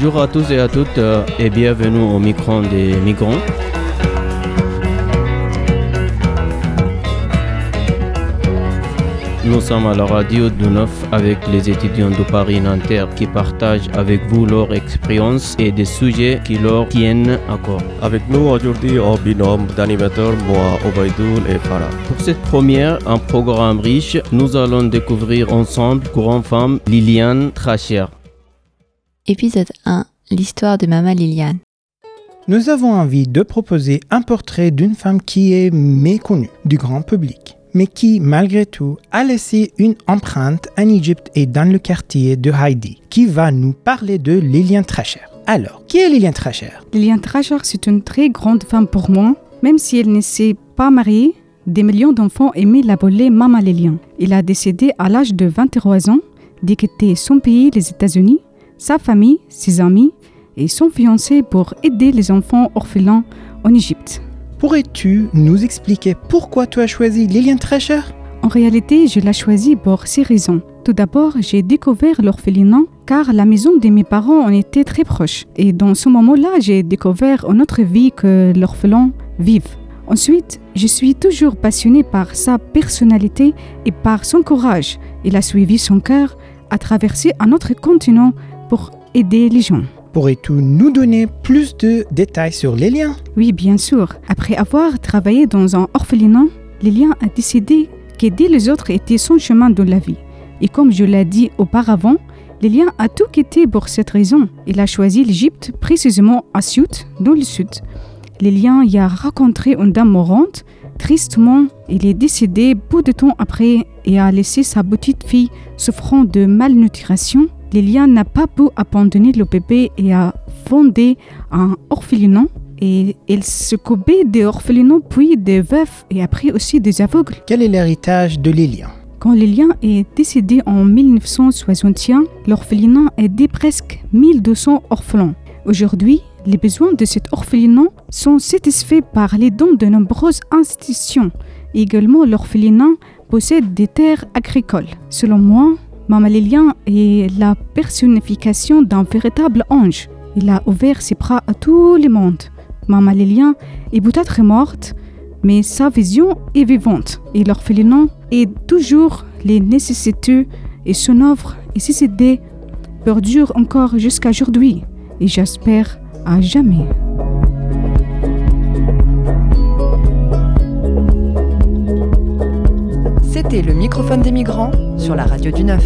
Bonjour à tous et à toutes euh, et bienvenue au micro des migrants. Nous sommes à la radio du Neuf avec les étudiants de Paris-Nanterre qui partagent avec vous leur expérience et des sujets qui leur tiennent à cœur. Avec nous aujourd'hui au binôme d'animateurs, moi, Obaidoul et Farah. Pour cette première, un programme riche, nous allons découvrir ensemble Grande Femme Liliane Tracher. Épisode 1 L'histoire de Maman Liliane. Nous avons envie de proposer un portrait d'une femme qui est méconnue du grand public, mais qui, malgré tout, a laissé une empreinte en Égypte et dans le quartier de Heidi, qui va nous parler de Liliane Tracher. Alors, qui est Liliane Tracher? Liliane Tracher, c'est une très grande femme pour moi. Même si elle ne s'est pas mariée, des millions d'enfants aimaient l'appeler Maman Liliane. Elle a décédé à l'âge de 23 ans, d'y quitter son pays, les États-Unis, sa famille, ses amis et son fiancé pour aider les enfants orphelins en Égypte. Pourrais-tu nous expliquer pourquoi tu as choisi Liliane Tracher En réalité, je l'ai choisi pour ces raisons. Tout d'abord, j'ai découvert l'orphelinat car la maison de mes parents en était très proche. Et dans ce moment-là, j'ai découvert une autre vie que l'orphelin vive. Ensuite, je suis toujours passionnée par sa personnalité et par son courage. Il a suivi son cœur à traverser un autre continent pour aider les gens. Pourrais-tu nous donner plus de détails sur Liliane Oui, bien sûr. Après avoir travaillé dans un orphelinat, Lilian a décidé qu'aider les autres était son chemin dans la vie. Et comme je l'ai dit auparavant, Lilian a tout quitté pour cette raison. Il a choisi l'Égypte, précisément à Siout, dans le sud. Lilian y a rencontré une dame mourante. Tristement, il est décédé peu de temps après et a laissé sa petite fille souffrant de malnutrition. Lilian n'a pas pu abandonner le bébé et a fondé un orphelinat. Et elle s'occupait des orphelinats puis des veufs et après aussi des aveugles. Quel est l'héritage de Liliane Quand Lilian est décédé en 1961, l'orphelinat aidait presque 1200 orphelins. Aujourd'hui, les besoins de cet orphelinat sont satisfaits par les dons de nombreuses institutions. Également, l'orphelinat possède des terres agricoles. Selon moi, Maman Lilian est la personnification d'un véritable ange. Il a ouvert ses bras à tout le monde. Maman Lilian est peut-être morte, mais sa vision est vivante et l'orphelinat est toujours les nécessités et son œuvre et ses idées perdurent encore jusqu'à aujourd'hui et j'espère à jamais. Le microphone des migrants sur la radio du Neuf.